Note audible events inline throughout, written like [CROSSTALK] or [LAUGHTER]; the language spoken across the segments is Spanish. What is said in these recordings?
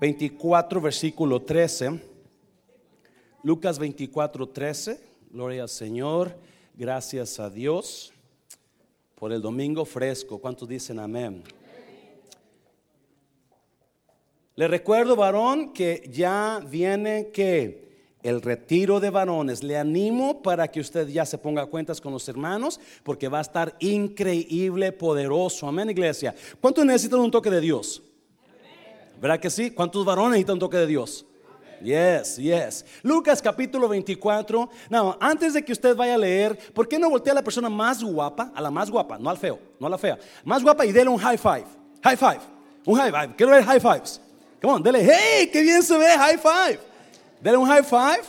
24, versículo 13. Lucas 24, 13. Gloria al Señor. Gracias a Dios por el domingo fresco. ¿Cuántos dicen amén? Le recuerdo, varón, que ya viene que el retiro de varones. Le animo para que usted ya se ponga cuentas con los hermanos, porque va a estar increíble, poderoso. Amén, iglesia. ¿Cuántos necesitan un toque de Dios? ¿Verdad que sí? ¿Cuántos varones necesitan un toque de Dios? Yes, yes. Lucas capítulo 24. No, antes de que usted vaya a leer, ¿por qué no voltea a la persona más guapa? A la más guapa, no al feo, no a la fea. Más guapa y dele un high five. High five. Un high five. Quiero ver high fives. Come on, dele, hey, qué bien se ve, high five. Dele un high five.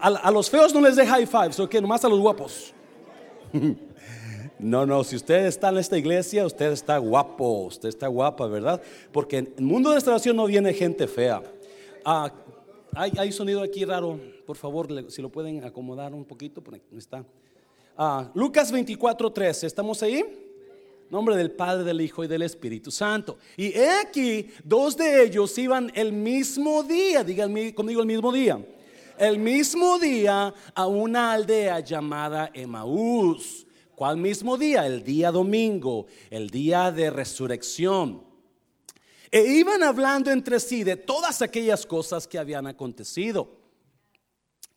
A, los feos no les dé high fives, ok, nomás a los guapos. [LAUGHS] No, no, si usted está en esta iglesia, usted está guapo, usted está guapa, ¿verdad? Porque en el mundo de restauración no viene gente fea. Ah, hay, hay, sonido aquí raro, por favor, si lo pueden acomodar un poquito, por ahí está. Ah, Lucas 24, 13, ¿estamos ahí? Nombre del Padre, del Hijo y del Espíritu Santo. Y he aquí, dos de ellos iban el mismo día, digan conmigo el mismo día, el mismo día a una aldea llamada Emaús ¿Cuál mismo día? El día domingo, el día de resurrección. E iban hablando entre sí de todas aquellas cosas que habían acontecido.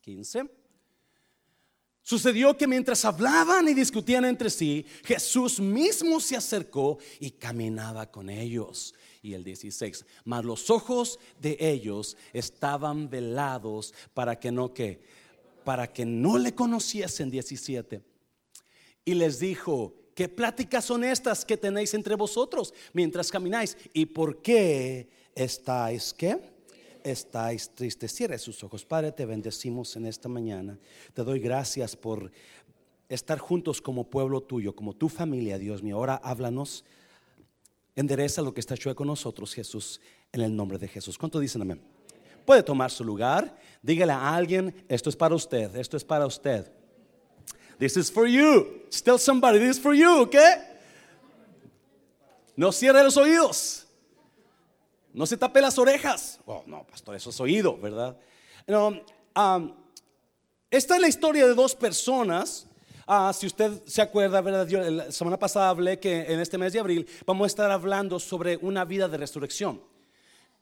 15. Sucedió que mientras hablaban y discutían entre sí, Jesús mismo se acercó y caminaba con ellos. Y el 16, mas los ojos de ellos estaban velados para que no que para que no le conociesen 17 y les dijo, ¿qué pláticas son estas que tenéis entre vosotros mientras camináis? ¿Y por qué estáis qué? Estáis tristes. Cierre sus ojos. Padre, te bendecimos en esta mañana. Te doy gracias por estar juntos como pueblo tuyo, como tu familia, Dios mío. Ahora háblanos. Endereza lo que está hecho con nosotros, Jesús, en el nombre de Jesús. ¿Cuánto dicen amén? Puede tomar su lugar. Dígale a alguien, esto es para usted, esto es para usted. This is for you. Tell somebody, this is for you, ¿ok? No cierre los oídos. No se tape las orejas. Oh, no, pastor, eso es oído, ¿verdad? No, um, esta es la historia de dos personas. Ah, si usted se acuerda, ¿verdad? Yo, la semana pasada hablé que en este mes de abril vamos a estar hablando sobre una vida de resurrección.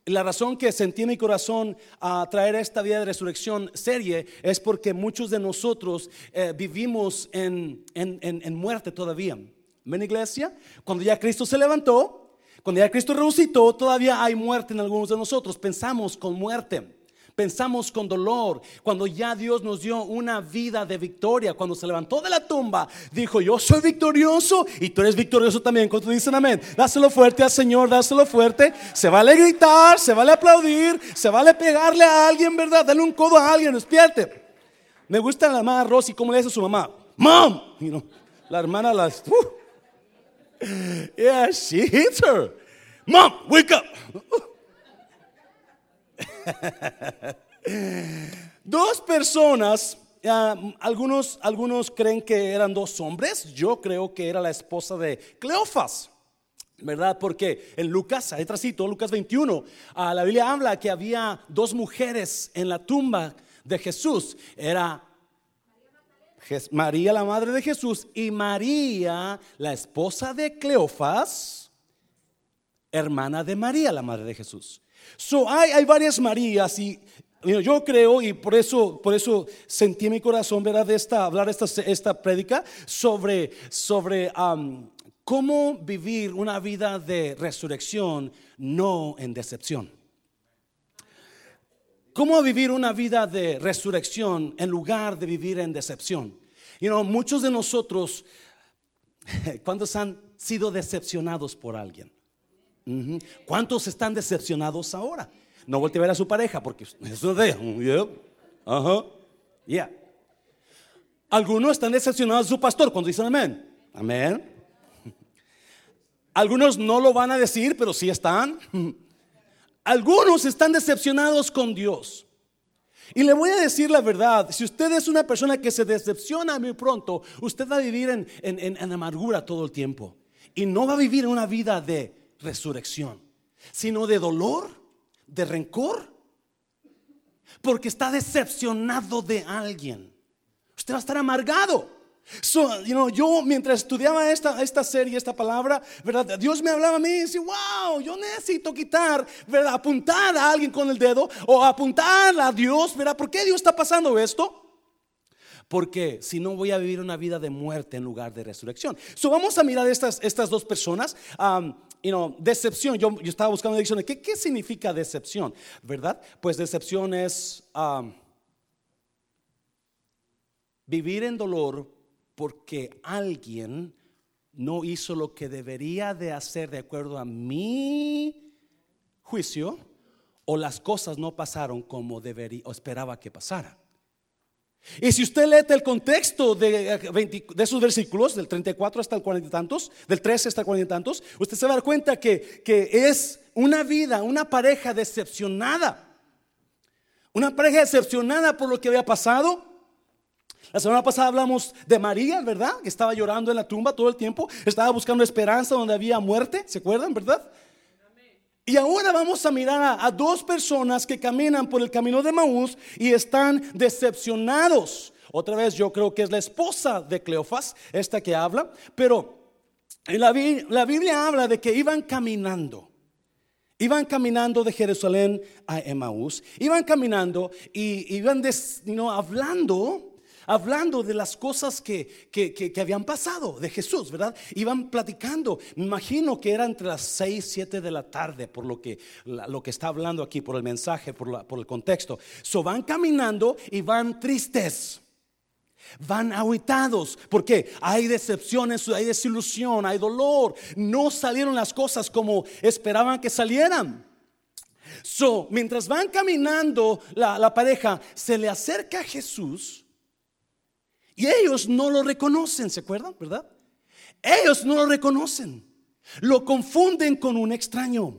La razón que sentí en mi corazón a traer esta vida de resurrección serie es porque muchos de nosotros eh, vivimos en, en, en, muerte todavía. ¿Ven iglesia? Cuando ya Cristo se levantó, cuando ya Cristo resucitó, todavía hay muerte en algunos de nosotros. Pensamos con muerte. Pensamos con dolor cuando ya Dios nos dio una vida de victoria. Cuando se levantó de la tumba, dijo: Yo soy victorioso y tú eres victorioso también. Cuando dicen amén, dáselo fuerte al Señor, dáselo fuerte. Se vale gritar, se vale aplaudir, se vale pegarle a alguien, ¿verdad? Dale un codo a alguien, despierte. Me gusta la mamá Rosy, ¿cómo le dice a su mamá? Mom, la hermana las. Uh, yeah, she hits her. Mom, wake up. [LAUGHS] dos personas, algunos, algunos creen que eran dos hombres, yo creo que era la esposa de Cleofas. ¿Verdad? Porque en Lucas, ahí trasito, Lucas 21, ah, la Biblia habla que había dos mujeres en la tumba de Jesús. Era María, la madre de Jesús, y María, la esposa de Cleofas, hermana de María, la madre de Jesús. So, hay, hay varias Marías y yo creo y por eso, por eso sentí mi corazón ¿verdad? De esta, hablar esta, esta prédica sobre, sobre cómo vivir una vida de resurrección no en decepción. Cómo vivir una vida de resurrección en lugar de vivir en decepción. You know, muchos de nosotros, [LAUGHS] ¿cuántos han sido decepcionados por alguien? ¿Cuántos están decepcionados ahora? No volte a ver a su pareja porque eso de, ajá, yeah. Algunos están decepcionados de su pastor cuando dicen amén. Amén. Algunos no lo van a decir, pero sí están. Algunos están decepcionados con Dios. Y le voy a decir la verdad, si usted es una persona que se decepciona muy pronto, usted va a vivir en, en amargura todo el tiempo. Y no va a vivir una vida de resurrección. sino de dolor, de rencor, porque está decepcionado de alguien. Usted va a estar amargado. So, you know, yo mientras estudiaba esta, esta serie, esta palabra, ¿verdad? Dios me hablaba a mí y decía, wow, yo necesito quitar. Apuntar a alguien con el dedo o apuntar a Dios, ¿verdad? ¿Por qué Dios está pasando esto? Porque si no voy a vivir una vida de muerte en lugar de resurrección. So, vamos a mirar estas, estas dos personas. You decepción, yo, yo, estaba buscando diccionario. ¿Qué, ¿Qué significa decepción? ¿Verdad? Pues decepción es um, vivir en dolor porque alguien no hizo lo que debería de hacer de acuerdo a mi juicio o las cosas no pasaron como debería o esperaba que pasaran. Y si usted lee el contexto de, de, esos versículos, del 34 hasta el 40 y tantos, del 13 hasta el 40 y tantos, usted se va a dar cuenta que, que es una vida, una pareja decepcionada. Una pareja decepcionada por lo que había pasado. La semana pasada hablamos de María, ¿verdad? Que estaba llorando en la tumba todo el tiempo. Estaba buscando esperanza donde había muerte. ¿Se acuerdan, verdad? Y ahora vamos a mirar a, dos personas que caminan por el camino de Maús y están decepcionados. Otra vez yo creo que es la esposa de Cleofas, esta que habla, pero la, la Biblia habla de que iban caminando. Iban caminando de Jerusalén a Emaús, iban caminando y iban hablando hablando de las cosas que, que, habían pasado de Jesús, ¿verdad? Iban platicando, imagino que era entre las 6, 7 de la tarde, por lo que, lo que está hablando aquí, por el mensaje, por, por el contexto. So van caminando y van tristes. Van ahuitados porque hay decepciones, hay desilusión, hay dolor. No salieron las cosas como esperaban que salieran. So, mientras van caminando la, la pareja, se le acerca a Jesús y ellos no lo reconocen, ¿se acuerdan? ¿Verdad? Ellos no lo reconocen. Lo confunden con un extraño.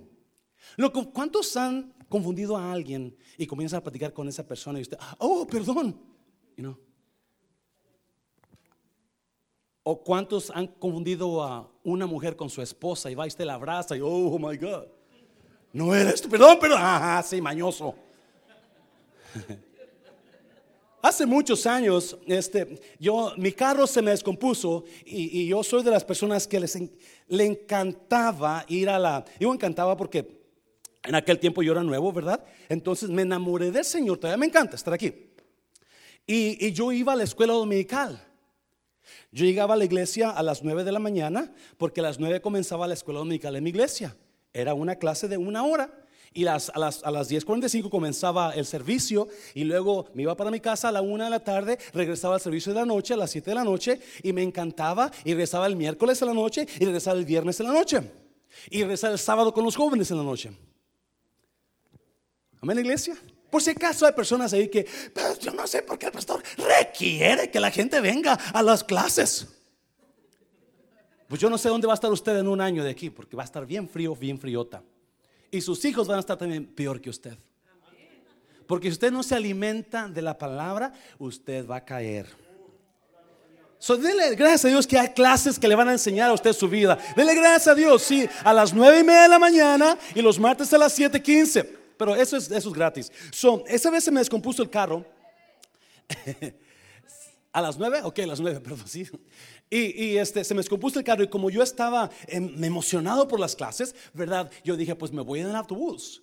¿Cuántos han confundido a alguien y comienzan a platicar con esa persona y usted, oh, perdón? ¿O cuántos han confundido a una mujer con su esposa y va y usted la abraza y, oh, my God, no eres tú, perdón, perdón, ajá, sí, mañoso. [LAUGHS] Hace muchos años, este, yo, mi carro se me descompuso y, yo soy de las personas que les le encantaba ir a la, yo encantaba porque en aquel tiempo yo era nuevo, ¿verdad? Entonces me enamoré del Señor, todavía me encanta estar aquí. Y, y yo iba a la escuela dominical. Yo llegaba a la iglesia a las 9 de la mañana porque a las 9 comenzaba la escuela dominical en mi iglesia. Era una clase de una hora y las, a, las, a las 10.45 comenzaba el servicio y luego me iba para mi casa a la 1 de la tarde, regresaba al servicio de la noche a las 7 de la noche y me encantaba y regresaba el miércoles en la noche y regresaba el viernes en la noche y regresaba el sábado con los jóvenes en la noche. Amén, iglesia. Por si acaso hay personas ahí que, yo no sé por qué el pastor requiere que la gente venga a las clases. Pues yo no sé dónde va a estar usted en un año de aquí, porque va a estar bien frío, bien friota. Y sus hijos van a estar también peor que usted. Porque si usted no se alimenta de la palabra, usted va a caer. So, dele gracias a Dios que hay clases que le van a enseñar a usted su vida. Dele gracias a Dios, sí, a las nueve y media de la mañana y los martes a las 7:15. Pero eso es, eso es gratis. So, esa vez se me descompuso el carro. [LAUGHS] a las nueve, ok, a las nueve, [LAUGHS] perdón, sí. Y, este, se me descompuso el carro y como yo estaba em, emocionado por las clases, ¿verdad? Yo dije, pues me voy en el autobús.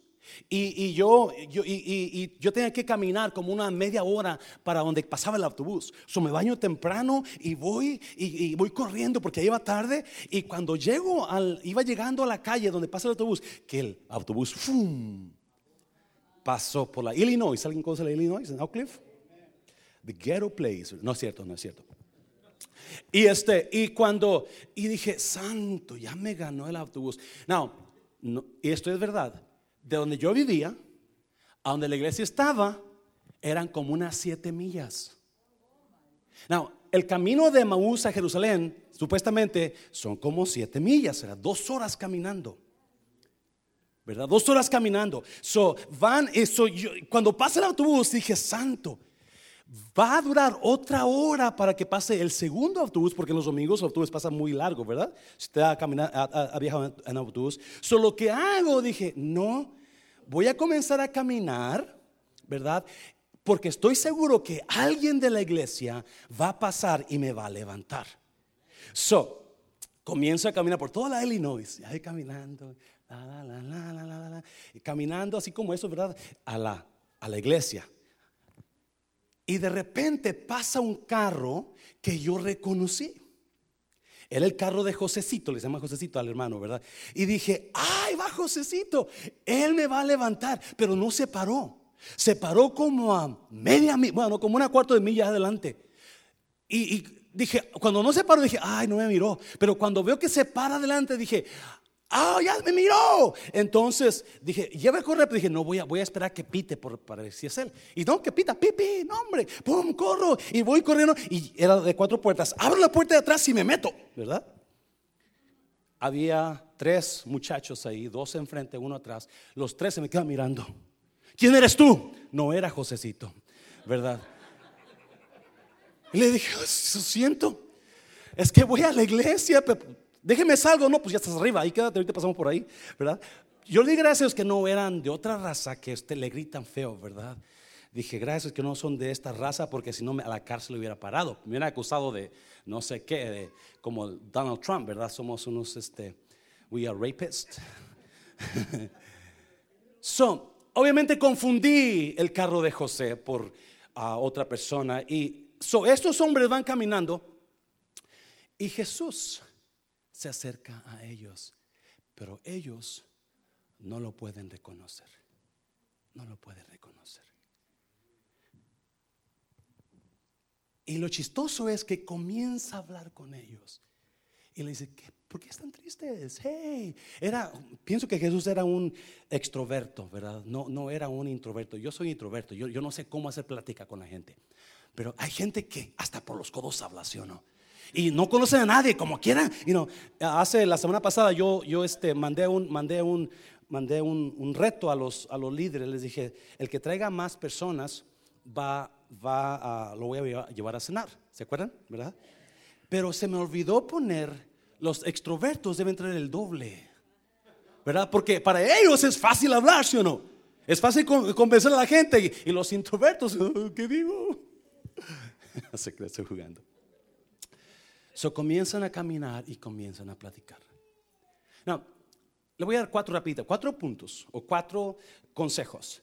Y, yo, yo, y, yo tenía que caminar como una media hora para donde pasaba el autobús. So me baño temprano y voy y, voy corriendo porque iba tarde. Y cuando llego al, iba llegando a la calle donde pasa el autobús, que el autobús ¡fum! pasó por la Illinois. ¿Alguien conoce la Illinois en Oak Cliff? The ghetto place. No es cierto, no es cierto. Y este, y cuando, y dije, santo, ya me ganó el autobús. No, y esto es verdad. De donde yo vivía, a donde la iglesia estaba, eran como unas siete millas. No, el camino de Maús a Jerusalén, supuestamente, son como siete millas, era dos horas caminando. ¿Verdad? Dos horas caminando. So, van, eso, yo, cuando pasa el autobús, dije, santo, Va a durar otra hora para que pase el segundo autobús, porque en los domingos el autobús pasa muy largo, ¿verdad? Si usted ha, ha, viajado en autobús. Solo lo que hago, dije, no, voy a comenzar a caminar, ¿verdad? Porque estoy seguro que alguien de la iglesia va a pasar y me va a levantar. So, comienzo a caminar por toda la Illinois, ahí caminando, la, caminando así como eso, ¿verdad? A la, a la iglesia. Y de repente pasa un carro que yo reconocí. Era el carro de Josecito, le llama Josecito al hermano, ¿verdad? Y dije, ay, va Josecito, él me va a levantar, pero no se paró. Se paró como a media, bueno, como una cuarto de milla adelante. Y, y dije, cuando no se paró, dije, ay, no me miró. Pero cuando veo que se para adelante, dije, ¡Ah, ya me miró! Entonces dije, lleva a correr, pero dije, no, voy a, voy a esperar que pite por, para ver si es él. Y no, que pita, pipi, no, hombre, pum, corro. Y voy corriendo, y era de cuatro puertas. Abro la puerta de atrás y me meto, ¿verdad? Había tres muchachos ahí, dos enfrente, uno atrás. Los tres se me quedan mirando. ¿Quién eres tú? No era Josecito, ¿verdad? Y le dije, lo siento, es que voy a la iglesia, pero Déjeme salgo, no, pues ya estás arriba, ahí quédate, ahorita pasamos por ahí, ¿verdad? Yo le di gracias que no eran de otra raza que usted le gritan feo, ¿verdad? Dije, gracias que no son de esta raza, porque si no a la cárcel hubiera parado. Me hubiera acusado de no sé qué, como Donald Trump, ¿verdad? Somos unos, este, we are rapists. [LAUGHS] so, obviamente confundí el carro de José por a otra persona. Y so, estos hombres van caminando y Jesús se acerca a ellos, pero ellos no lo pueden reconocer. No lo pueden reconocer. Y lo chistoso es que comienza a hablar con ellos. Y le dice, ¿por qué están tristes? Hey, era, pienso que Jesús era un extroverto, ¿verdad? No, no era un introverto. Yo soy introverto, yo, yo no sé cómo hacer plática con la gente. Pero hay gente que hasta por los codos habla, ¿sí o no? Y no conocen a nadie, como quieran. Y no, hace la semana pasada yo, yo este, mandé, un, mandé, un, mandé un, reto a los, a los líderes. Les dije, el que traiga más personas va, va a, lo voy a llevar a cenar. ¿Se acuerdan? ¿Verdad? Pero se me olvidó poner, los extrovertos deben traer el doble. ¿Verdad? Porque para ellos es fácil hablar, ¿sí o no? Es fácil convencer a la gente. Y, los introvertos, ¿qué digo? [LAUGHS] se crece jugando. So comienzan a caminar y comienzan a platicar. Now, le voy a dar cuatro rapiditas, cuatro puntos o cuatro consejos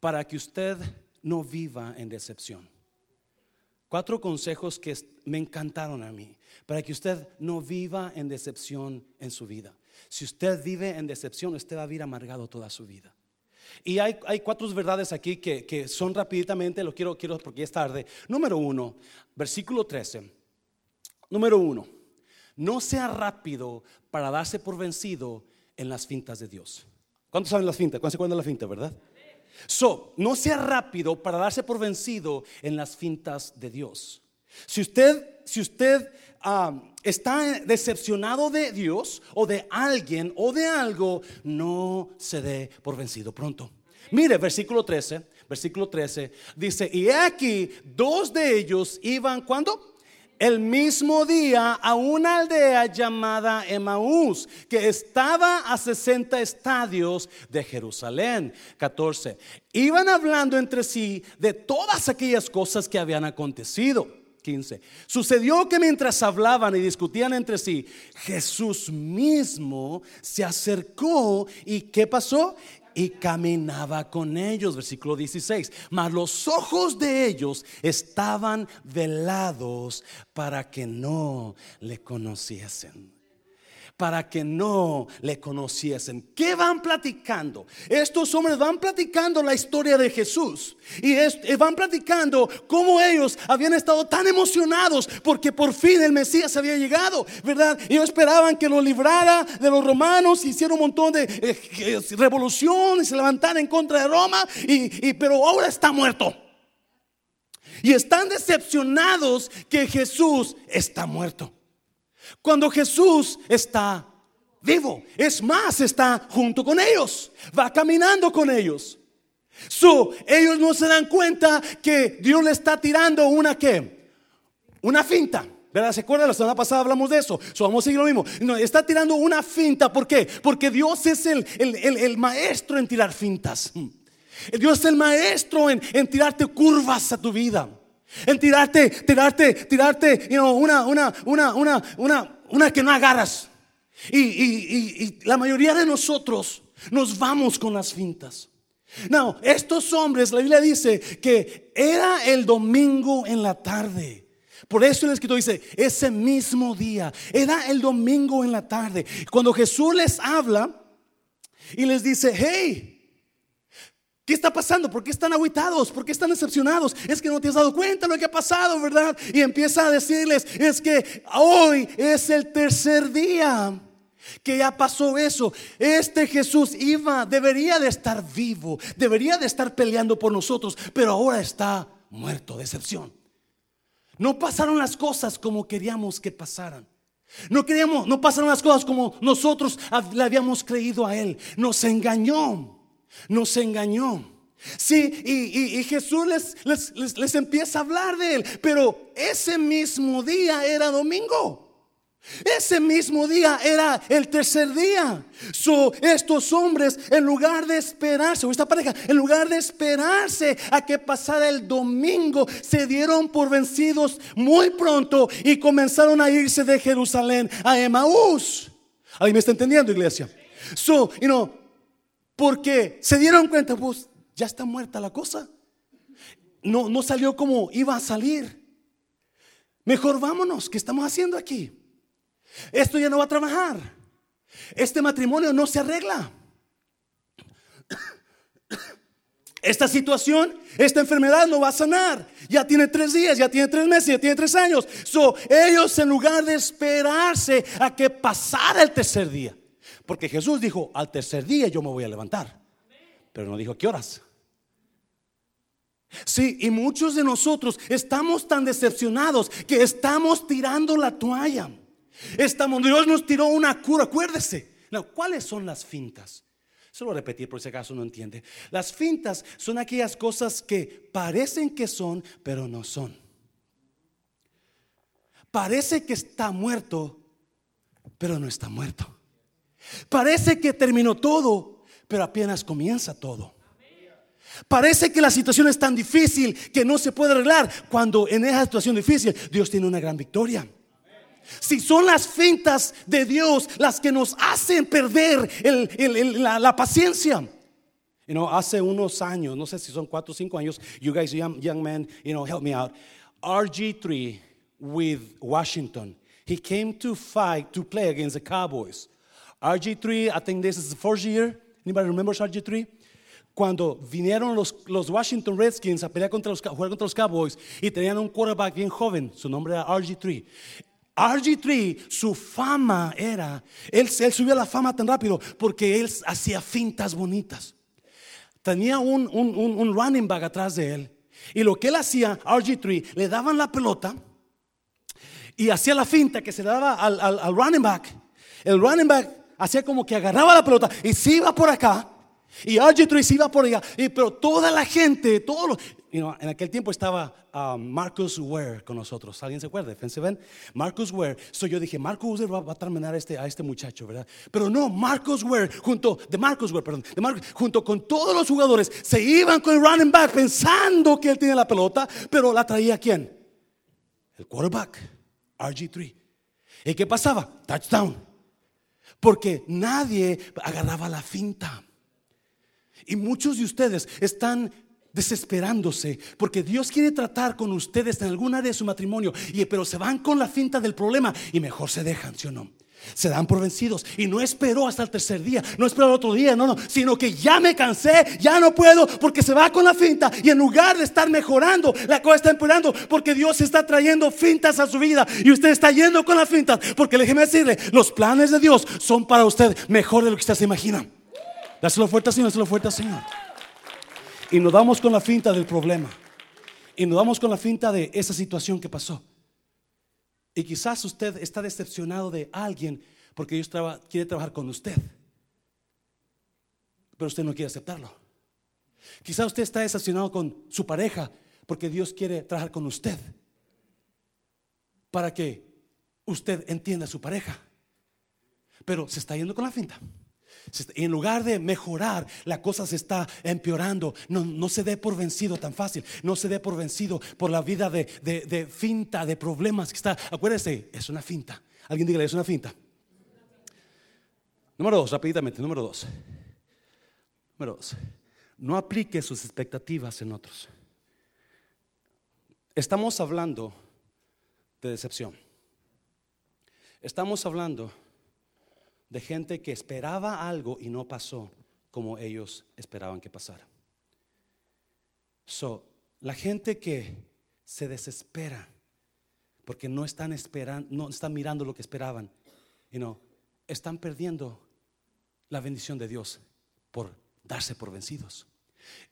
para que usted no viva en decepción. Cuatro consejos que me encantaron a mí, para que usted no viva en decepción en su vida. Si usted vive en decepción, usted va a vivir amargado toda su vida. Y hay, hay cuatro verdades aquí que, que, son rapiditamente, lo quiero, quiero porque es tarde. Número uno, versículo 13. Número uno, no sea rápido para darse por vencido en las fintas de Dios. ¿Cuántos saben las fintas? ¿Cuántos se acuerdan de la finta, verdad? So, no sea rápido para darse por vencido en las fintas de Dios. Si usted, si usted ah, está decepcionado de Dios o de alguien o de algo, no se dé por vencido pronto. Mire, versículo 13, versículo 13, dice, y aquí dos de ellos iban, ¿cuándo? El mismo día a una aldea llamada Emaús, que estaba a 60 estadios de Jerusalén. 14. Iban hablando entre sí de todas aquellas cosas que habían acontecido. 15. Sucedió que mientras hablaban y discutían entre sí, Jesús mismo se acercó y ¿qué pasó? Y caminaba con ellos. Versículo 16. Mas los ojos de ellos estaban velados para que no le conociesen para que no le conociesen. ¿Qué van platicando? Estos hombres van platicando la historia de Jesús y van platicando cómo ellos habían estado tan emocionados porque por fin el Mesías había llegado, ¿verdad? Ellos esperaban que lo librara de los romanos, hicieron un montón de eh, revoluciones, se levantaran en contra de Roma, y, pero ahora está muerto. Y están decepcionados que Jesús está muerto. Cuando Jesús está vivo, es más, está junto con ellos, va caminando con ellos. So, ellos no se dan cuenta que Dios le está tirando una? Una finta. ¿Verdad? ¿Se acuerdan? La semana pasada hablamos de eso. So, vamos a seguir lo mismo. No, está tirando una finta. ¿Por qué? Porque Dios es el, el, el, maestro en tirar fintas. Dios es el maestro en, en, tirarte curvas a tu vida. En tirarte, tirarte, tirarte, you know, una, una, una, una, una, una que no agarras. Y, y, la mayoría de nosotros nos vamos con las fintas. No, estos hombres, la Biblia dice que era el domingo en la tarde. Por eso el escritor dice, ese mismo día, era el domingo en la tarde. Cuando Jesús les habla y les dice, hey, ¿Qué está pasando? ¿Por qué están aguitados? ¿Por qué están decepcionados? Es que no te has dado cuenta de lo que ha pasado, ¿verdad? Y empieza a decirles, es que hoy es el tercer día que ya pasó eso. Este Jesús iba, debería de estar vivo, debería de estar peleando por nosotros, pero ahora está muerto, decepción. No pasaron las cosas como queríamos que pasaran. No queríamos, no pasaron las cosas como nosotros le habíamos creído a él. Nos engañó, nos engañó. Sí, y, Jesús les, les empieza a hablar de él, pero ese mismo día era domingo. Ese mismo día era el tercer día. So, estos hombres, en lugar de esperarse, o esta pareja, en lugar de esperarse a que pasara el domingo, se dieron por vencidos muy pronto y comenzaron a irse de Jerusalén a Emaús. ¿Alguien me está entendiendo, iglesia? So, you know, porque se dieron cuenta, pues ya está muerta la cosa. No, no salió como iba a salir. Mejor vámonos, ¿qué estamos haciendo aquí? Esto ya no va a trabajar. Este matrimonio no se arregla. [COUGHS] Esta situación, esta enfermedad no va a sanar. Ya tiene tres días, ya tiene tres meses, ya tiene tres años. So, ellos en lugar de esperarse a que pasara el tercer día, porque Jesús dijo, al tercer día yo me voy a levantar. Pero no dijo qué horas. Sí, y muchos de nosotros estamos tan decepcionados que estamos tirando la toalla. Estamos, Dios nos tiró una cura, acuérdese. ¿Cuáles son las fintas? Solo repetir por si acaso no entiende. Las fintas son aquellas cosas que parecen que son, pero no son. Parece que está muerto, pero no está muerto. Parece que terminó todo, pero apenas comienza todo. Parece que la situación es tan difícil que no se puede arreglar, cuando en esa situación difícil Dios tiene una gran victoria. Si son las fintas de Dios las que nos hacen perder la, paciencia. You know, hace unos años, no sé si son cuatro o cinco años, you guys, young, young men, you know, help me out. RG3 with Washington. He came to fight, to play against the Cowboys. RG3, I think this is the first year. Anybody remembers RG3? Cuando vinieron los, los Washington Redskins a pelear contra los, jugar contra los Cowboys y tenían un quarterback bien joven, su nombre era RG3. RG3, su fama era, él, él subió la fama tan rápido porque él hacía fintas bonitas. Tenía un, un, un, running back atrás de él. Y lo que él hacía, RG3, le daban la pelota y hacía la finta que se le daba al, al, al running back. El running back hacía como que agarraba la pelota y se iba por acá. Y RG3 se iba por allá. Y, pero toda la gente, todos los, en aquel tiempo estaba um, Marcus Ware con nosotros. ¿Alguien se acuerda? Defensive Marcus Ware. So yo dije, Marcus Ware va, a terminar a este, a este muchacho, ¿verdad? Pero no, Marcus Ware, junto, de Marcus Ware, perdón, junto con todos los jugadores, se iban con el running back pensando que él tenía la pelota, pero la traía quién? El quarterback, RG3. ¿Y qué pasaba? Touchdown. Porque nadie agarraba la finta. Y muchos de ustedes están desesperándose, porque Dios quiere tratar con ustedes en alguna de su matrimonio, y, pero se van con la finta del problema y mejor se dejan, ¿sí o no? Se dan por vencidos y no esperó hasta el tercer día, no esperó el otro día, no, no, sino que ya me cansé, ya no puedo, porque se va con la finta y en lugar de estar mejorando, la cosa está empeorando, porque Dios está trayendo fintas a su vida y usted está yendo con la finta, porque déjeme decirle, los planes de Dios son para usted mejor de lo que usted se imagina. Dáselo fuerte, Señor, dáselo fuerte, Señor. Y nos damos con la finta del problema. Y nos damos con la finta de esa situación que pasó. Y quizás usted está decepcionado de alguien porque Dios quiere trabajar con usted. Pero usted no quiere aceptarlo. Quizá usted está decepcionado con su pareja porque Dios quiere trabajar con usted para que usted entienda a su pareja. Pero se está yendo con la finta. En lugar de mejorar, la cosa se está empeorando. No, no se dé por vencido tan fácil. No se dé por vencido por la vida de, de finta, de problemas que está. Acuérdese, es una finta. Alguien dígale, es una finta. Número dos, rápidamente, número dos. Número dos. No aplique sus expectativas en otros. Estamos hablando de decepción. Estamos hablando de gente que esperaba algo y no pasó como ellos esperaban que pasara. So, la gente que se desespera porque no están esperando, no están mirando lo que esperaban, y no están perdiendo la bendición de Dios por darse por vencidos.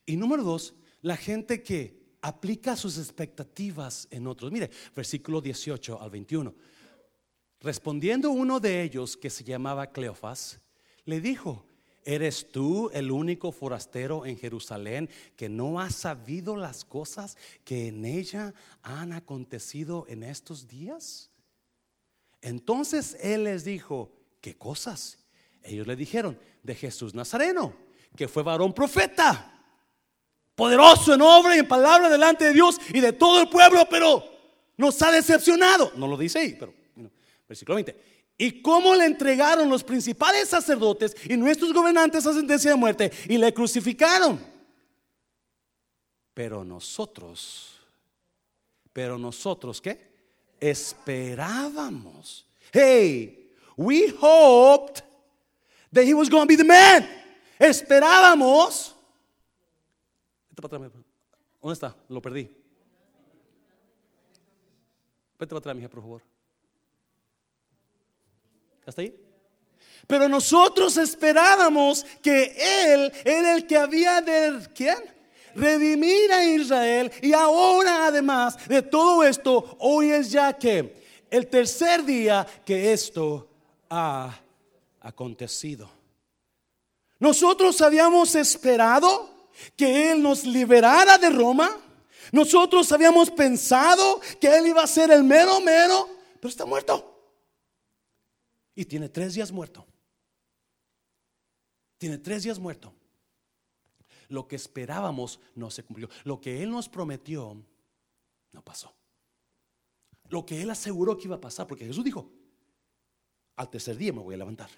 Y número dos, la gente que aplica sus expectativas en otros. Mire, versículo 18 al 21. Respondiendo uno de ellos, que se llamaba Cleofas, le dijo, ¿eres tú el único forastero en Jerusalén que no ha sabido las cosas que en ella han acontecido en estos días? Entonces él les dijo, ¿qué cosas? Ellos le dijeron, de Jesús Nazareno, que fue varón profeta, poderoso en obra y en palabra delante de Dios y de todo el pueblo, pero nos ha decepcionado. No lo dice ahí, pero versículo 20. ¿Y cómo le entregaron los principales sacerdotes y nuestros gobernantes a sentencia de muerte y le crucificaron? Pero nosotros, pero nosotros, ¿qué? Esperábamos. Hey, we hoped that he was going to be the man. Esperábamos. ¿Dónde está? Lo perdí. Vete para atrás, mija, por favor. ¿Está ahí? Pero nosotros esperábamos que Él era el que había de, ¿quién? Redimir a Israel. Y ahora además de todo esto, hoy es ya que el tercer día que esto ha acontecido. Nosotros habíamos esperado que Él nos liberara de Roma. Nosotros habíamos pensado que Él iba a ser el mero mero, pero está muerto. Y tiene tres días muerto. Tiene tres días muerto. Lo que esperábamos no se cumplió. Lo que Él nos prometió no pasó. Lo que Él aseguró que iba a pasar, porque Jesús dijo, al tercer día me voy a levantar.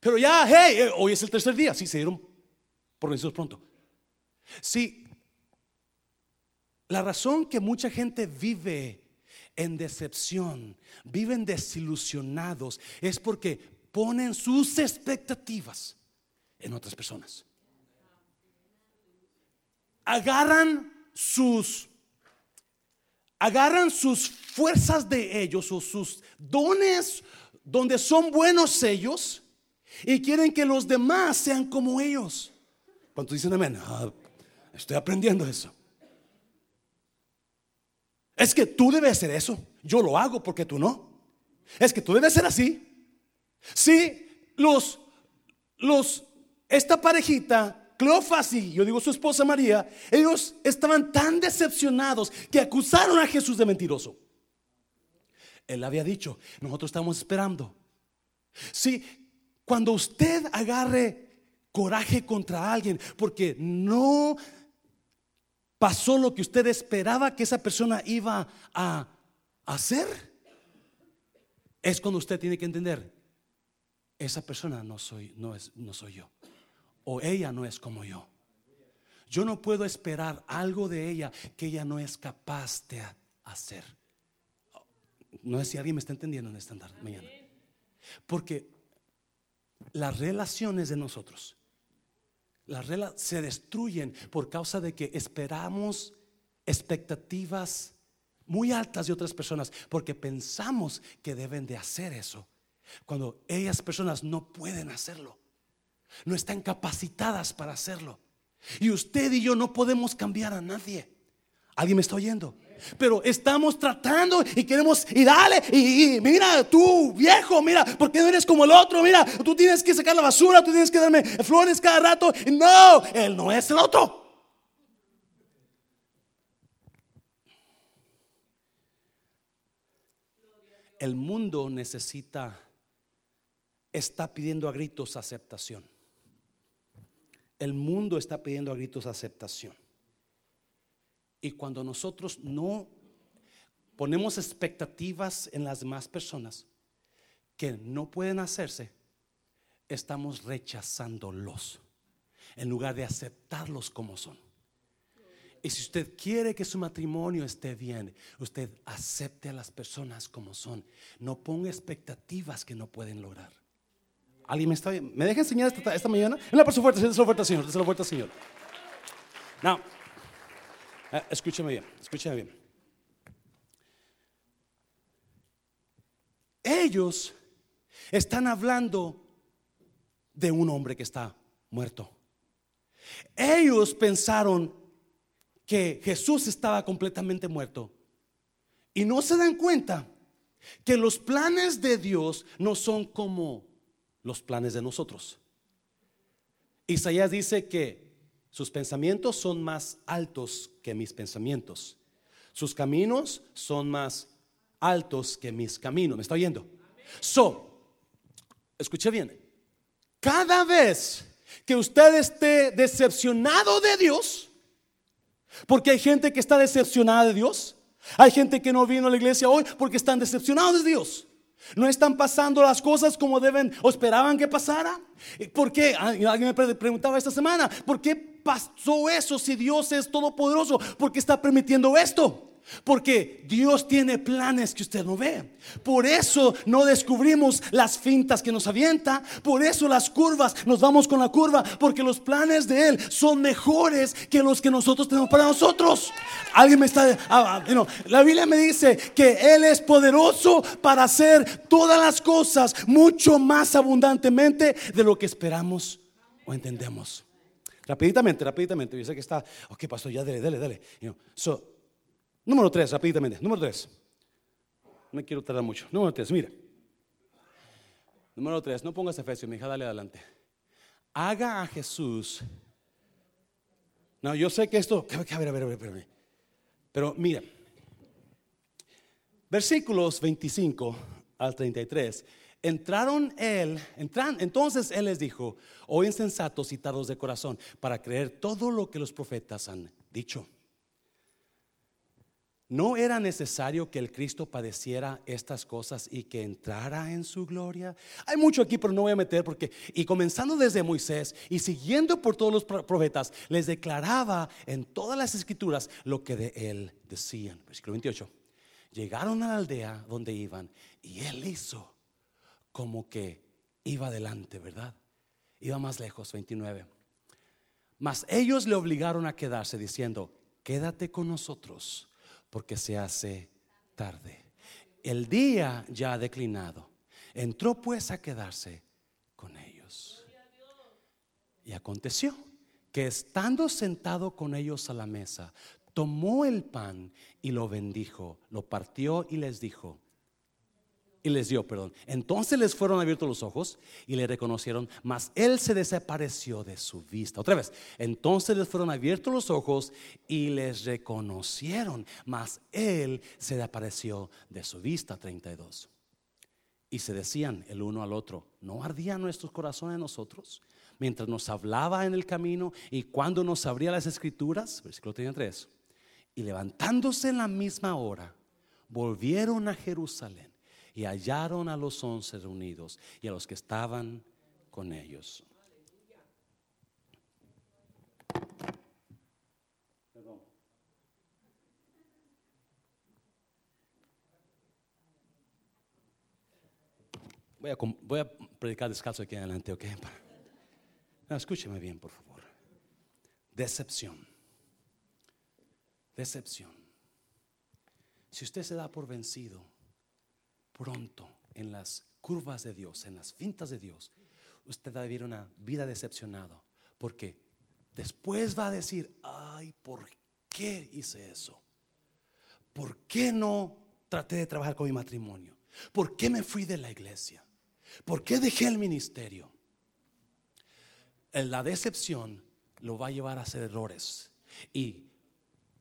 Pero ya, hey, eh, hoy es el tercer día. Sí, se dieron por vencidos pronto. Sí, la razón que mucha gente vive en decepción, viven desilusionados, es porque ponen sus expectativas en otras personas. Agarran sus agarran sus fuerzas de ellos o sus dones donde son buenos ellos y quieren que los demás sean como ellos. ¿Cuántos dicen amén? Ah, estoy aprendiendo eso. Es que tú debes hacer eso. Yo lo hago porque tú no. Es que tú debes ser así. Sí, los, los, esta parejita, Cleofas y yo digo su esposa María, ellos estaban tan decepcionados que acusaron a Jesús de mentiroso. Él había dicho, nosotros estamos esperando. Sí, cuando usted agarre coraje contra alguien porque no pasó lo que usted esperaba que esa persona iba a hacer, es cuando usted tiene que entender, esa persona no soy, no es, no soy yo. O ella no es como yo. Yo no puedo esperar algo de ella que ella no es capaz de hacer. No sé si alguien me está entendiendo en esta mañana. Porque las relaciones de nosotros las reglas se destruyen por causa de que esperamos expectativas muy altas de otras personas porque pensamos que deben de hacer eso cuando ellas personas no pueden hacerlo no están capacitadas para hacerlo y usted y yo no podemos cambiar a nadie ¿Alguien me está oyendo? Pero estamos tratando y queremos y dale y, mira tú viejo, mira, porque no eres como el otro? Mira, tú tienes que sacar la basura, tú tienes que darme flores cada rato. No, él no es el otro. El mundo necesita, está pidiendo a gritos aceptación. El mundo está pidiendo a gritos aceptación. Y cuando nosotros no ponemos expectativas en las demás personas que no pueden hacerse, estamos rechazándolos en lugar de aceptarlos como son. Y si usted quiere que su matrimonio esté bien, usted acepte a las personas como son. No ponga expectativas que no pueden lograr. ¿Alguien me está ¿Me deja enseñar esta, esta mañana? Una persona fuerte, déselo fuerte, Señor. Déselo fuerte, Señor. Now, eh, escúcheme bien, escúcheme bien. Ellos están hablando de un hombre que está muerto. Ellos pensaron que Jesús estaba completamente muerto y no se dan cuenta que los planes de Dios no son como los planes de nosotros. Isaías dice que sus pensamientos son más altos que mis pensamientos. Sus caminos son más altos que mis caminos. ¿Me está oyendo? So, escuche bien. Cada vez que usted esté decepcionado de Dios, porque hay gente que está decepcionada de Dios, hay gente que no vino a la iglesia hoy porque están decepcionados de Dios. No están pasando las cosas como deben o esperaban que pasara. ¿Por qué? Alguien me preguntaba esta semana, ¿por qué pasó eso si Dios es todopoderoso? ¿Por qué está permitiendo esto? Porque Dios tiene planes que usted no ve. Por eso no descubrimos las fintas que nos avienta. Por eso las curvas, nos vamos con la curva. Porque los planes de Él son mejores que los que nosotros tenemos para nosotros. Alguien me está... Ah, ah, la Biblia me dice que Él es poderoso para hacer todas las cosas mucho más abundantemente de lo que esperamos o entendemos. Rapiditamente, rapiditamente. Yo sé que está... Ok, pastor, ya dale, dale, dale. so, Número tres, rápidamente. Número tres. No quiero tardar mucho. Número tres, mira. Número tres, no pongas Efesios, mi hija, dale adelante. Haga a Jesús. No, yo sé que esto. A ver, a ver, a ver, a ver. Pero mira. Versículos 25 al 33. Entraron él, entran, entonces él les dijo, oh insensatos y tardos de corazón, para creer todo lo que los profetas han dicho. ¿No era necesario que el Cristo padeciera estas cosas y que entrara en su gloria? Hay mucho aquí, pero no voy a meter porque, y comenzando desde Moisés y siguiendo por todos los profetas, les declaraba en todas las escrituras lo que de él decían. Versículo 28. Llegaron a la aldea donde iban y él hizo como que iba adelante, ¿verdad? Iba más lejos, 29. Mas ellos le obligaron a quedarse diciendo, quédate con nosotros porque se hace tarde. El día ya ha declinado. Entró pues a quedarse con ellos. Y aconteció que estando sentado con ellos a la mesa, tomó el pan y lo bendijo, lo partió y les dijo, y les dio perdón. Entonces les fueron abiertos los ojos y le reconocieron, mas él se desapareció de su vista. Otra vez, entonces les fueron abiertos los ojos y les reconocieron, mas él se desapareció de su vista. 32. Y se decían el uno al otro, ¿no ardían nuestros corazones en nosotros? Mientras nos hablaba en el camino y cuando nos abría las escrituras, versículo 33, y levantándose en la misma hora, volvieron a Jerusalén y hallaron a los once reunidos y a los que estaban con ellos. Voy voy a predicar descalzo aquí adelante, ¿ok? [LAUGHS] escúcheme bien, por favor. Decepción. Decepción. Si usted se da por vencido, pronto en las curvas de Dios, en las fintas de Dios, usted va a vivir una vida decepcionada. Porque después va a decir, ay, ¿por qué hice eso? ¿por qué no traté de trabajar con mi matrimonio? ¿Por qué me fui de la iglesia? ¿Por qué dejé el ministerio? La decepción lo va a llevar a hacer errores. Y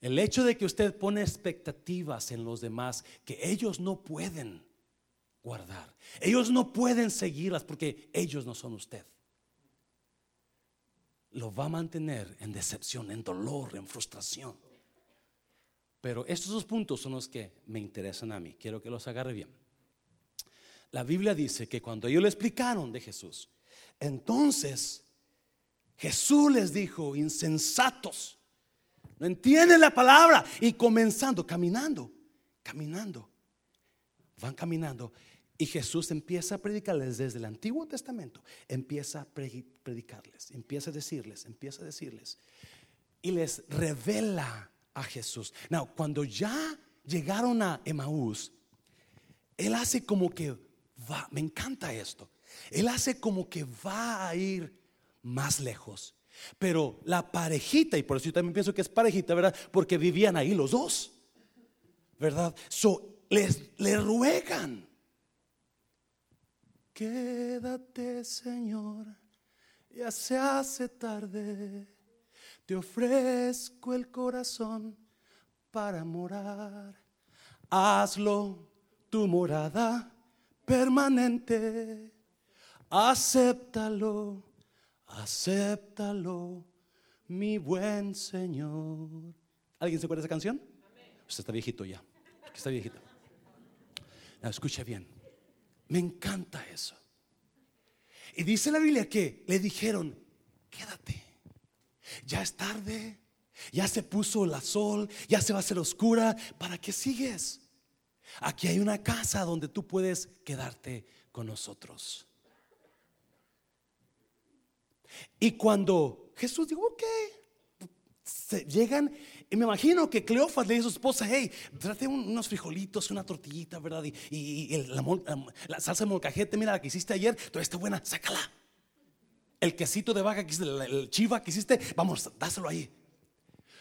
el hecho de que usted pone expectativas en los demás que ellos no pueden guardar, ellos no pueden seguirlas porque ellos no son usted, lo va a mantener en decepción, en dolor, en frustración. Pero estos dos puntos son los que me interesan a mí. Quiero que los agarre bien. La Biblia dice que cuando ellos le explicaron de Jesús, entonces Jesús les dijo, insensatos, no entienden la palabra. Y comenzando, caminando, caminando, van caminando. Y Jesús empieza a predicarles desde el Antiguo Testamento, empieza a predicarles, empieza a decirles, empieza a decirles. Y les revela a Jesús. Now, cuando ya llegaron a Emaús, él hace como que va, me encanta esto. Él hace como que va a ir más lejos. Pero la parejita, y por eso yo también pienso que es parejita, ¿verdad? Porque vivían ahí los dos, ¿verdad? So, les, le ruegan. Quédate, Señor, ya se hace tarde. Te ofrezco el corazón para morar. Hazlo tu morada permanente. Acéptalo acéptalo, mi buen Señor. ¿Alguien se acuerda de esa canción? Usted está viejito ya. Está viejito. No, escucha bien. Me encanta eso. Y dice la Biblia que le dijeron, quédate. Ya es tarde. Ya se puso la sol. Ya se va a hacer oscura. ¿Para qué sigues? Aquí hay una casa donde tú puedes quedarte con nosotros. Y cuando Jesús dijo, ok, se llegan, y me imagino que Cleofas le dijo a su esposa, hey, trate unos frijolitos, una tortillita, ¿verdad? Y, la, salsa de molcajete, mira la que hiciste ayer, toda está buena, sácala. El quesito de vaca que hiciste, el chiva que hiciste, vamos, dáselo ahí.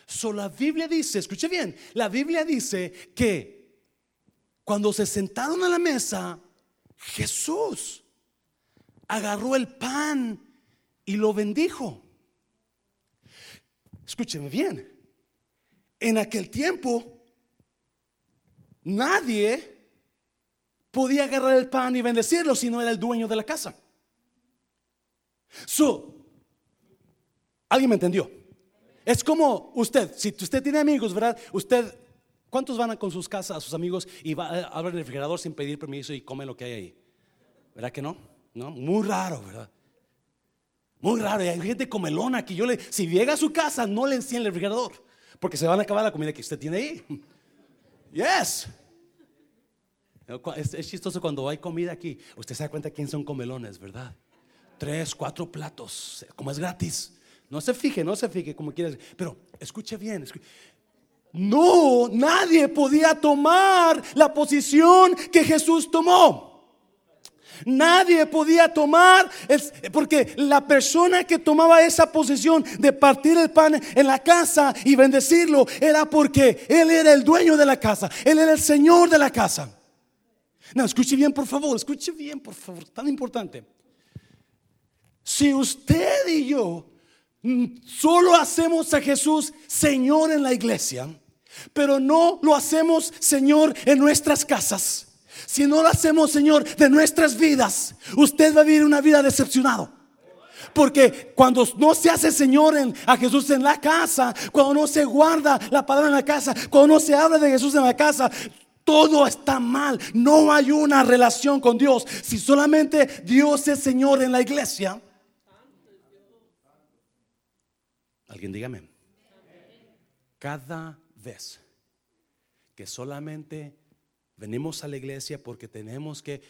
So la Biblia dice, escuche bien, la Biblia dice que cuando se sentaron a la mesa, Jesús agarró el pan y lo bendijo. Escúcheme bien. En aquel tiempo, nadie podía agarrar el pan y bendecirlo si no era el dueño de la casa. So, ¿alguien me entendió? Es como usted, si usted tiene amigos, ¿verdad? Usted, ¿cuántos van con sus casas, a sus amigos y va a abrir el refrigerador sin pedir permiso y come lo que hay ahí? ¿Verdad que no? ¿No? Muy raro, ¿verdad? Muy raro, hay gente comelona que yo le, si llega a su casa, no le enciende el refrigerador, porque se van a acabar la comida que usted tiene ahí. Yes. Es, chistoso cuando hay comida aquí. Usted se da cuenta quién son comelones, ¿verdad? Tres, cuatro platos, como es gratis. No se fije, no se fije como quieras. Pero escuche bien. No, nadie podía tomar la posición que Jesús tomó. Nadie podía tomar, porque la persona que tomaba esa posición de partir el pan en la casa y bendecirlo era porque Él era el dueño de la casa, Él era el Señor de la casa. No, escuche bien por favor, escuche bien por favor, tan importante. Si usted y yo mm, solo hacemos a Jesús Señor en la iglesia, pero no lo hacemos Señor en nuestras casas, si no lo hacemos, Señor, de nuestras vidas, usted va a vivir una vida decepcionado. Porque cuando no se hace Señor en, a Jesús en la casa, cuando no se guarda la palabra en la casa, cuando no se habla de Jesús en la casa, todo está mal. No hay una relación con Dios. Si solamente Dios es Señor en la iglesia. Alguien dígame. Cada vez que solamente Venimos a la iglesia porque tenemos que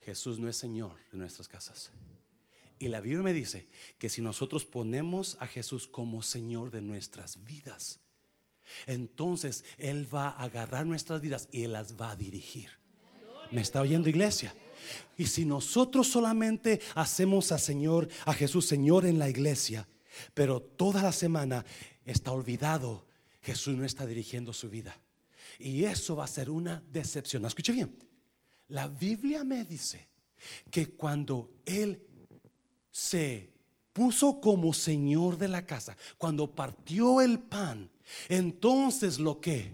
Jesús no es Señor de nuestras casas. Y la Biblia me dice que si nosotros ponemos a Jesús como Señor de nuestras vidas, entonces Él va a agarrar nuestras vidas y Él las va a dirigir. ¿Me está oyendo iglesia? Y si nosotros solamente hacemos a Señor, a Jesús Señor en la iglesia, pero toda la semana está olvidado, Jesús no está dirigiendo su vida. Y eso va a ser una decepción. Escuche bien. La Biblia me dice que cuando Él se puso como Señor de la casa, cuando partió el pan, entonces lo que,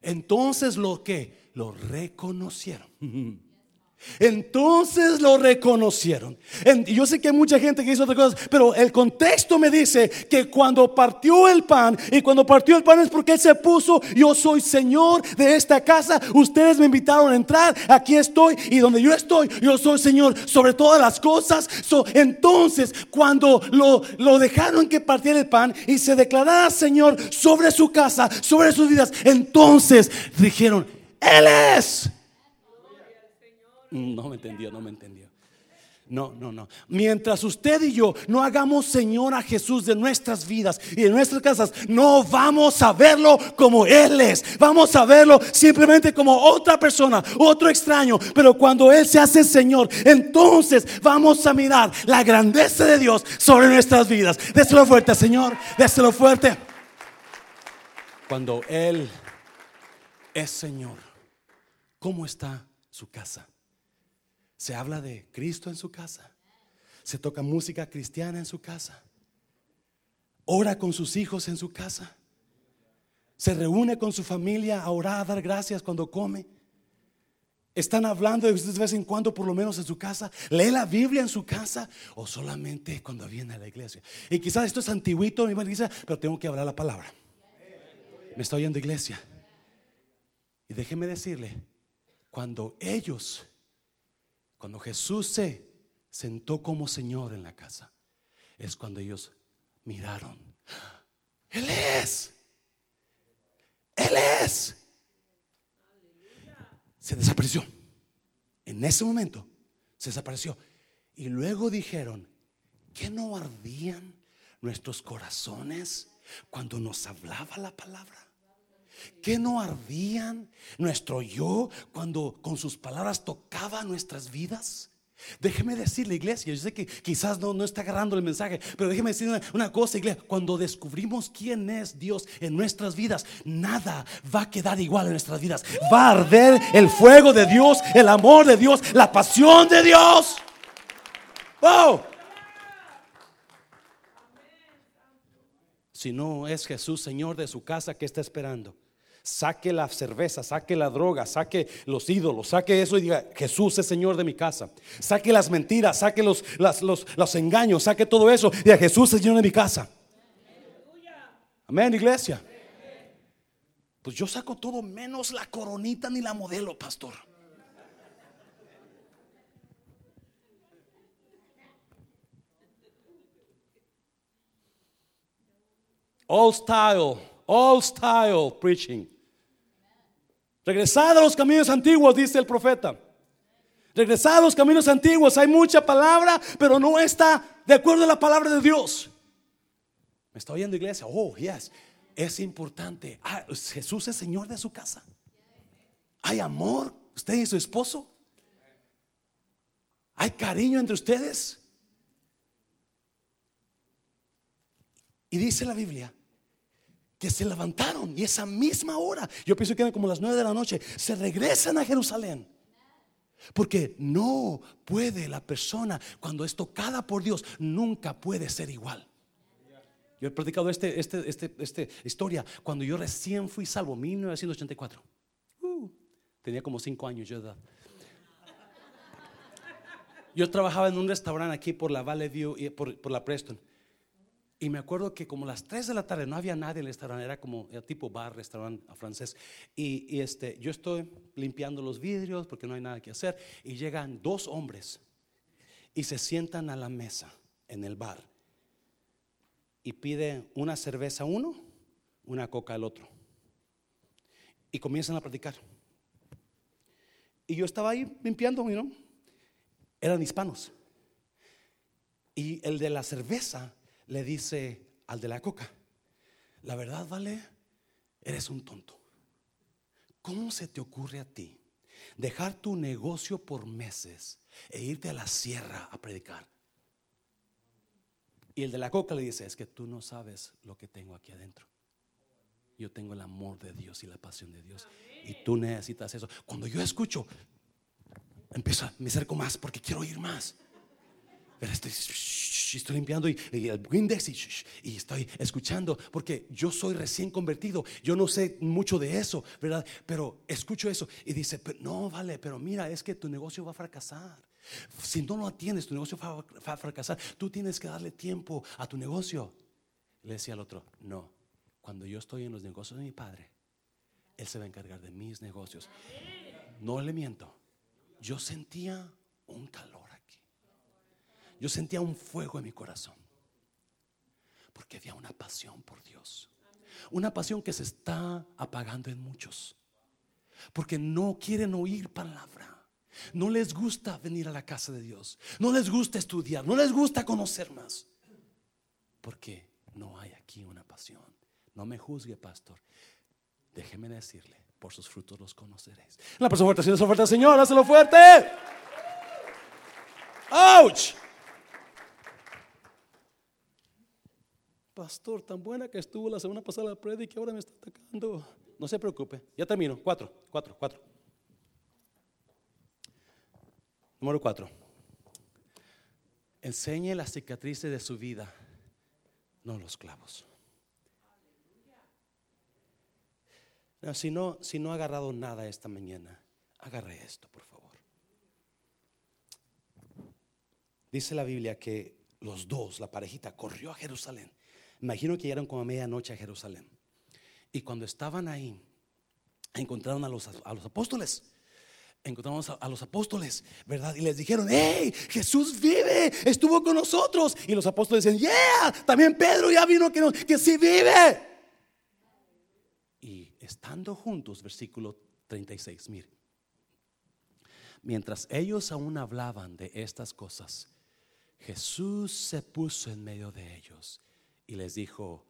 entonces lo que, lo reconocieron. [LAUGHS] Entonces lo reconocieron. yo sé que hay mucha gente que hizo otras cosas, pero el contexto me dice que cuando partió el pan, y cuando partió el pan es porque Él se puso, yo soy Señor de esta casa, ustedes me invitaron a entrar, aquí estoy, y donde yo estoy, yo soy Señor sobre todas las cosas. entonces, cuando lo, lo dejaron que partiera el pan y se declarara Señor sobre su casa, sobre sus vidas, entonces dijeron, Él es. [LAUGHS] No me entendió, no me entendió. No, no, no. Mientras usted y yo no hagamos Señor a Jesús de nuestras vidas y de nuestras casas, no vamos a verlo como Él es. Vamos a verlo simplemente como otra persona, otro extraño. Pero cuando Él se hace Señor, entonces vamos a mirar la grandeza de Dios sobre nuestras vidas. Déselo fuerte, Señor. Déselo fuerte. Cuando Él es Señor, ¿cómo está su casa? Se habla de Cristo en su casa. Se toca música cristiana en su casa. Ora con sus hijos en su casa. Se reúne con su familia a orar, a dar gracias cuando come. Están hablando de ustedes de vez en cuando, por lo menos en su casa. Lee la Biblia en su casa o solamente cuando viene a la iglesia. Y quizás esto es antiguito, mi iglesia, pero tengo que hablar la palabra. Me estoy oyendo iglesia. Y déjeme decirle, cuando ellos cuando Jesús se sentó como Señor en la casa, es cuando ellos miraron. Él es. Él es. Se desapareció. En ese momento se desapareció. Y luego dijeron, ¿que no ardían nuestros corazones cuando nos hablaba la palabra? Que no ardían nuestro yo cuando con sus palabras tocaba nuestras vidas? Déjeme decirle, iglesia, yo sé que quizás no, no está agarrando el mensaje, pero déjeme decir una, cosa, iglesia, cuando descubrimos quién es Dios en nuestras vidas, nada va a quedar igual en nuestras vidas. Va a arder el fuego de Dios, el amor de Dios, la pasión de Dios. ¡Wow! Si no es Jesús Señor de su casa, ¿qué está esperando? Saque la cerveza, saque la droga, saque los ídolos, saque eso y diga, Jesús es Señor de mi casa. Saque las mentiras, saque los, los, engaños, saque todo eso y diga, Jesús es Señor de mi casa. Amén, iglesia. Pues yo saco todo menos la coronita ni la modelo, pastor. All style, all style preaching. Regresad a los caminos antiguos, dice el profeta. Regresad a los caminos antiguos. Hay mucha palabra, pero no está de acuerdo a la palabra de Dios. ¿Me está oyendo iglesia? Oh, yes. Es importante. Ah, Jesús es Señor de su casa. Hay amor, usted y su esposo. Hay cariño entre ustedes. Y dice la Biblia que se levantaron y esa misma hora, yo pienso que eran como las nueve de la noche, se regresan a Jerusalén. Porque no puede la persona, cuando es tocada por Dios, nunca puede ser igual. Yo he practicado este, este, este, este historia cuando yo recién fui salvo, 1984. Uh, tenía como cinco años yo edad. Yo trabajaba en un restaurante aquí por la Valley View y por, por la Preston. Y me acuerdo que como las 3 de la tarde no había nadie en el restaurante, era como era tipo bar, restaurante francés. Y, este, yo estoy limpiando los vidrios porque no hay nada que hacer. Y llegan dos hombres y se sientan a la mesa en el bar. Y pide una cerveza uno, una coca al otro. Y comienzan a platicar. Y yo estaba ahí limpiando, ¿no? Eran hispanos. Y el de la cerveza le dice al de la coca, la verdad, vale, eres un tonto. ¿Cómo se te ocurre a ti dejar tu negocio por meses e irte a la sierra a predicar? Y el de la coca le dice, es que tú no sabes lo que tengo aquí adentro. Yo tengo el amor de Dios y la pasión de Dios. Y tú necesitas eso. Cuando yo escucho, empiezo, me acerco más porque quiero oír más. Estoy, estoy limpiando y, el Windex y, estoy escuchando porque yo soy recién convertido. Yo no sé mucho de eso, ¿verdad? Pero escucho eso y dice, no, vale, pero mira, es que tu negocio va a fracasar. Si no lo atiendes, tu negocio va a fracasar. Tú tienes que darle tiempo a tu negocio. Le decía al otro, no, cuando yo estoy en los negocios de mi padre, Él se va a encargar de mis negocios. No le miento, yo sentía un calor. Yo sentía un fuego en mi corazón. Porque había una pasión por Dios. Una pasión que se está apagando en muchos. Porque no quieren oír palabra. No les gusta venir a la casa de Dios. No les gusta estudiar. No les gusta conocer más. Porque no hay aquí una pasión. No me juzgue, pastor. Déjeme decirle, por sus frutos los conoceréis. La persona fuerte, haciendo fuerte, Señor, hazlo fuerte. ¡Auch! Pastor, tan buena que estuvo la semana pasada la predica y ahora me está atacando. No se preocupe, ya termino. Cuatro, cuatro, cuatro. Número cuatro. Enseñe las cicatrices de su vida, no los clavos. si, no, si no ha agarrado nada esta mañana, agarre esto, por favor. Dice la Biblia que los dos, la parejita, corrió a Jerusalén. Imagino que llegaron como a medianoche a Jerusalén. Y cuando estaban ahí, encontraron a los, a los apóstoles encontramos a, los apóstoles, ¿verdad? Y les dijeron, hey, Jesús vive, estuvo con nosotros. Y los apóstoles decían, yeah, también Pedro ya vino que, que sí vive. Y estando juntos, versículo 36, mire, mientras ellos aún hablaban de estas cosas, Jesús se puso en medio de ellos y les dijo,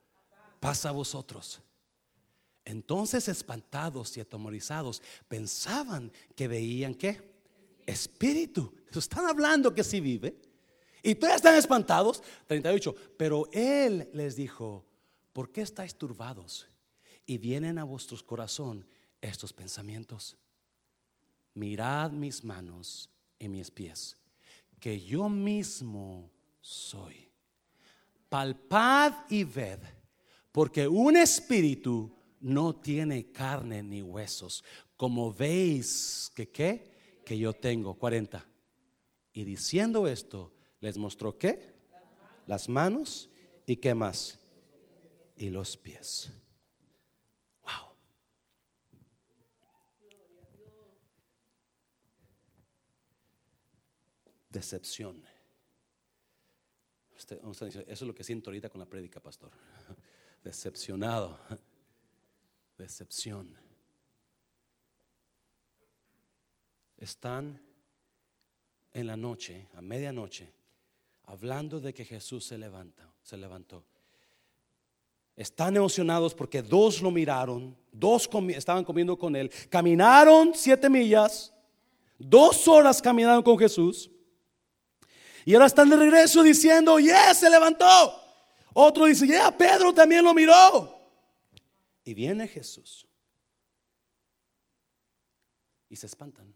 pasa a vosotros. Entonces espantados y atemorizados pensaban que veían qué? Espíritu. Están hablando que sí vive. Y todavía están espantados. 38. Pero él les dijo, ¿por qué estáis turbados? Y vienen a vuestros corazón estos pensamientos. Mirad mis manos y mis pies, que yo mismo soy. Palpad y ved, porque un espíritu no tiene carne ni huesos, como veis que qué, que yo tengo 40. Y diciendo esto, les mostró qué? Las manos y qué más? Y los pies. Wow. Decepción. Eso es lo que siento ahorita con la prédica, pastor. [LAUGHS] Decepcionado [LAUGHS] decepción. Están en la noche, a medianoche, hablando de que Jesús se levanta, se levantó. Están emocionados porque dos lo miraron, dos estaban comiendo con él, caminaron siete millas, dos horas caminaron con Jesús, y ahora están de regreso diciendo, yes, se levantó. Otro dice, ya, Pedro también lo miró. Y viene Jesús. Y se espantan.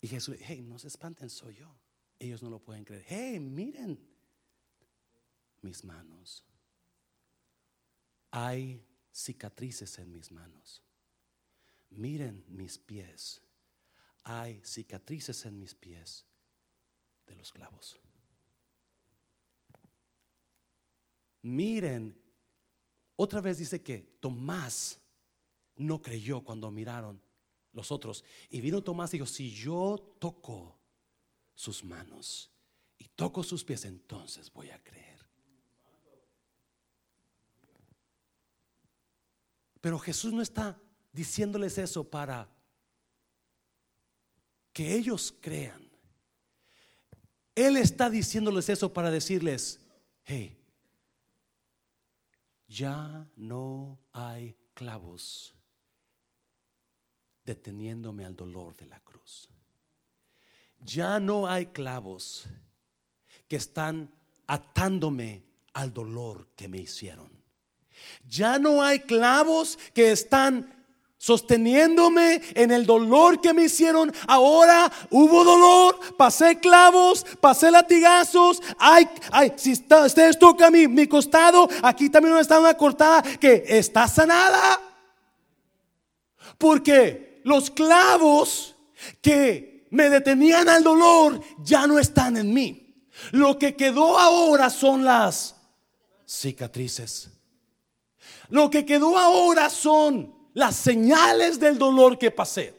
Y Jesús, hey, no se espanten, soy yo. Ellos no lo pueden creer. Hey, miren mis manos. Hay cicatrices en mis manos. Miren mis pies. Hay cicatrices en mis pies de los clavos. Miren otra vez dice que Tomás no creyó cuando miraron los otros. Y vino Tomás y dijo, si yo toco sus manos y toco sus pies, entonces voy a creer. Pero Jesús no está diciéndoles eso para que ellos crean. Él está diciéndoles eso para decirles, hey, ya no hay clavos deteniéndome al dolor de la cruz. Ya no hay clavos que están atándome al dolor que me hicieron. Ya no hay clavos que están sosteniéndome en el dolor que me hicieron. Ahora hubo dolor, pasé clavos, pasé latigazos. Ay, ay, si ustedes tocan mi, mi costado, aquí también está una cortada que está sanada. Porque los clavos que me detenían al dolor ya no están en mí. Lo que quedó ahora son las cicatrices. Lo que quedó ahora son las señales del dolor que pasé.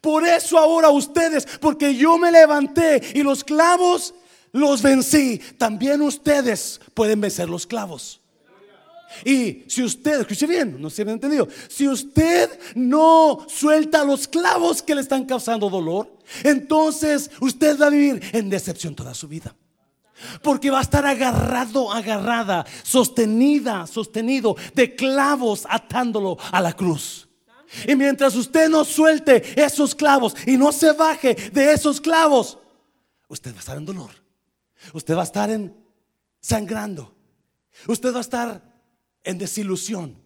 Por eso ahora ustedes, porque yo me levanté y los clavos los vencí, también ustedes pueden vencer los clavos. Y si usted, escuche bien, no se me entendido, si usted no suelta los clavos que le están causando dolor, entonces usted va a vivir en decepción toda su vida. Porque va a estar agarrado, agarrada, sostenida, sostenido de clavos atándolo a la cruz. Y mientras usted no suelte esos clavos y no se baje de esos clavos, usted va a estar en dolor. Usted va a estar en sangrando. Usted va a estar en desilusión.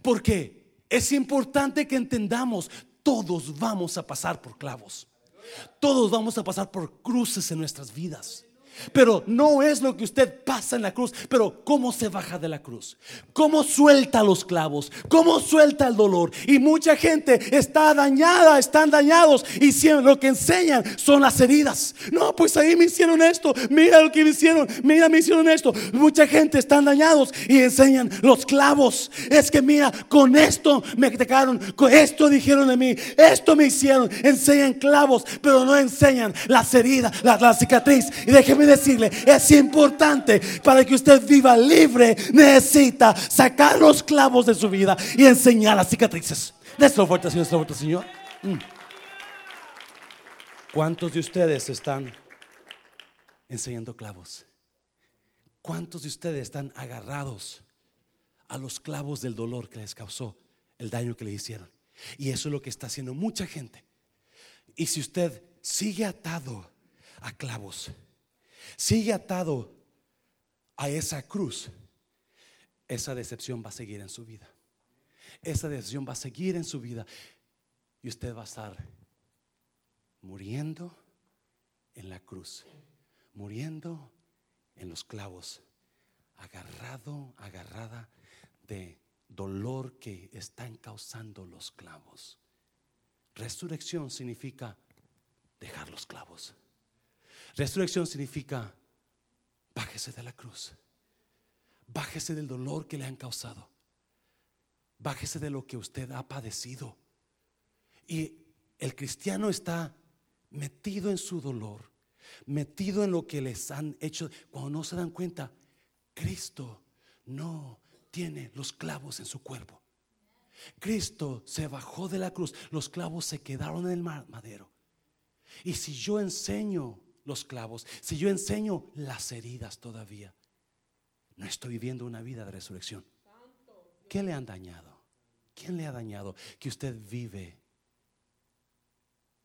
Porque es importante que entendamos, todos vamos a pasar por clavos. Todos vamos a pasar por cruces en nuestras vidas. Pero no es lo que usted pasa en la cruz, pero cómo se baja de la cruz, cómo suelta los clavos, cómo suelta el dolor. Y mucha gente está dañada, están dañados y lo que enseñan son las heridas. No, pues ahí me hicieron esto, mira lo que me hicieron, mira, me hicieron esto. Mucha gente están dañados y enseñan los clavos. Es que mira, con esto me atacaron, con esto dijeron de mí, esto me hicieron. Enseñan clavos, pero no enseñan las heridas, la, la cicatriz. Y déjeme decirle, es importante para que usted viva libre, necesita sacar los clavos de su vida y enseñar las cicatrices. Déselo fuerte, Señor, fuerte, Señor. Mm. ¿Cuántos de ustedes están enseñando clavos? ¿Cuántos de ustedes están agarrados a los clavos del dolor que les causó el daño que le hicieron? Y eso es lo que está haciendo mucha gente. Y si usted sigue atado a clavos, sigue atado a esa cruz, esa decepción va a seguir en su vida. Esa decepción va a seguir en su vida. Y usted va a estar muriendo en la cruz, muriendo en los clavos, agarrado, agarrada de dolor que están causando los clavos. Resurrección significa dejar los clavos. Resurrección significa bájese de la cruz. Bájese del dolor que le han causado. Bájese de lo que usted ha padecido. Y el cristiano está metido en su dolor, metido en lo que les han hecho. Cuando no se dan cuenta, Cristo no tiene los clavos en su cuerpo. Cristo se bajó de la cruz, los clavos se quedaron en el madero. Y si yo enseño los clavos, si yo enseño las heridas todavía, no estoy viviendo una vida de resurrección. ¿Qué le han dañado? ¿Quién le ha dañado que usted vive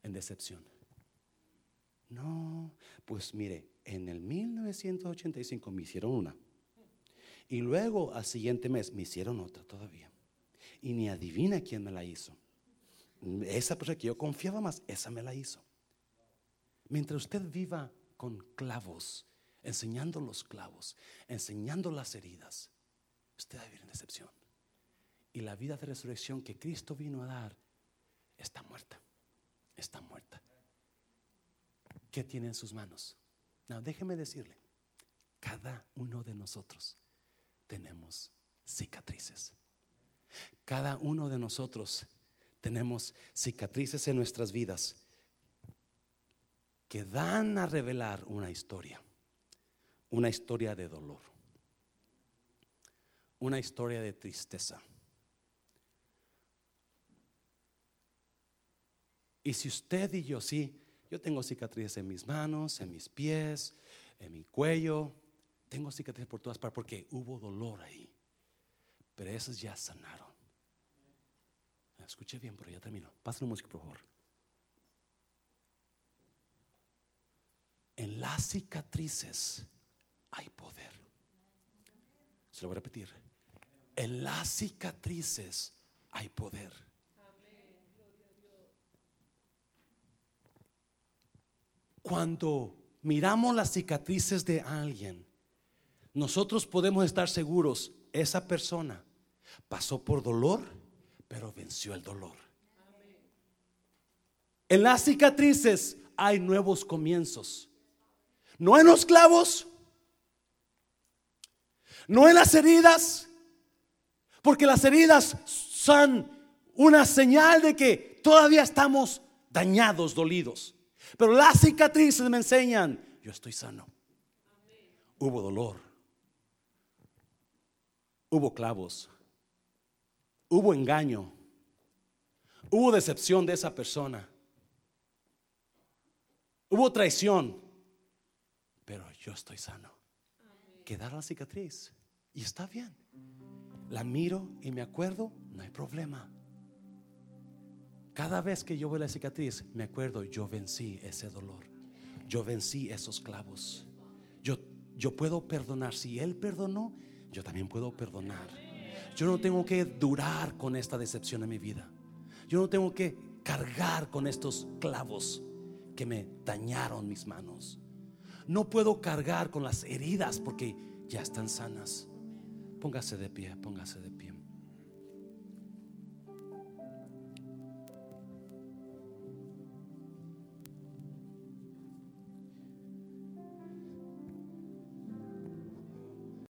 en decepción? No, pues mire, en el 1985 me hicieron una. Y luego al siguiente mes me hicieron otra todavía. Y ni adivina quién me la hizo. Esa persona que yo confiaba más, esa me la hizo. Mientras usted viva con clavos, enseñando los clavos, enseñando las heridas, usted va a vivir en decepción. Y la vida de resurrección que Cristo vino a dar está muerta. Está muerta. ¿Qué tiene en sus manos? No, déjeme decirle, cada uno de nosotros tenemos cicatrices. Cada uno de nosotros tenemos cicatrices en nuestras vidas que dan a revelar una historia, una historia de dolor, una historia de tristeza. Y si usted y yo, sí, yo tengo cicatrices en mis manos, en mis pies, en mi cuello, tengo cicatrices por todas partes porque hubo dolor ahí. Pero esas ya sanaron. Escuche bien, pero ya termino. Pásenme música, por favor. En las cicatrices hay poder. Se lo voy a repetir. En las cicatrices hay poder. Cuando miramos las cicatrices de alguien, nosotros podemos estar seguros, esa persona pasó por dolor, pero venció el dolor. En las cicatrices hay nuevos comienzos. No en los clavos, no en las heridas, porque las heridas son una señal de que todavía estamos dañados, dolidos. Pero las cicatrices me enseñan, yo estoy sano. Hubo dolor. Hubo clavos. Hubo engaño. Hubo decepción de esa persona. Hubo traición. Yo estoy sano. Quedar la cicatriz. Y está bien. La miro y me acuerdo, no hay problema. Cada vez que yo veo la cicatriz, me acuerdo, yo vencí ese dolor. Yo vencí esos clavos. Yo, yo puedo perdonar. Si Él perdonó, yo también puedo perdonar. Yo no tengo que durar con esta decepción en mi vida. Yo no tengo que cargar con estos clavos que me dañaron mis manos. No puedo cargar con las heridas porque ya están sanas. Póngase de pie, póngase de pie.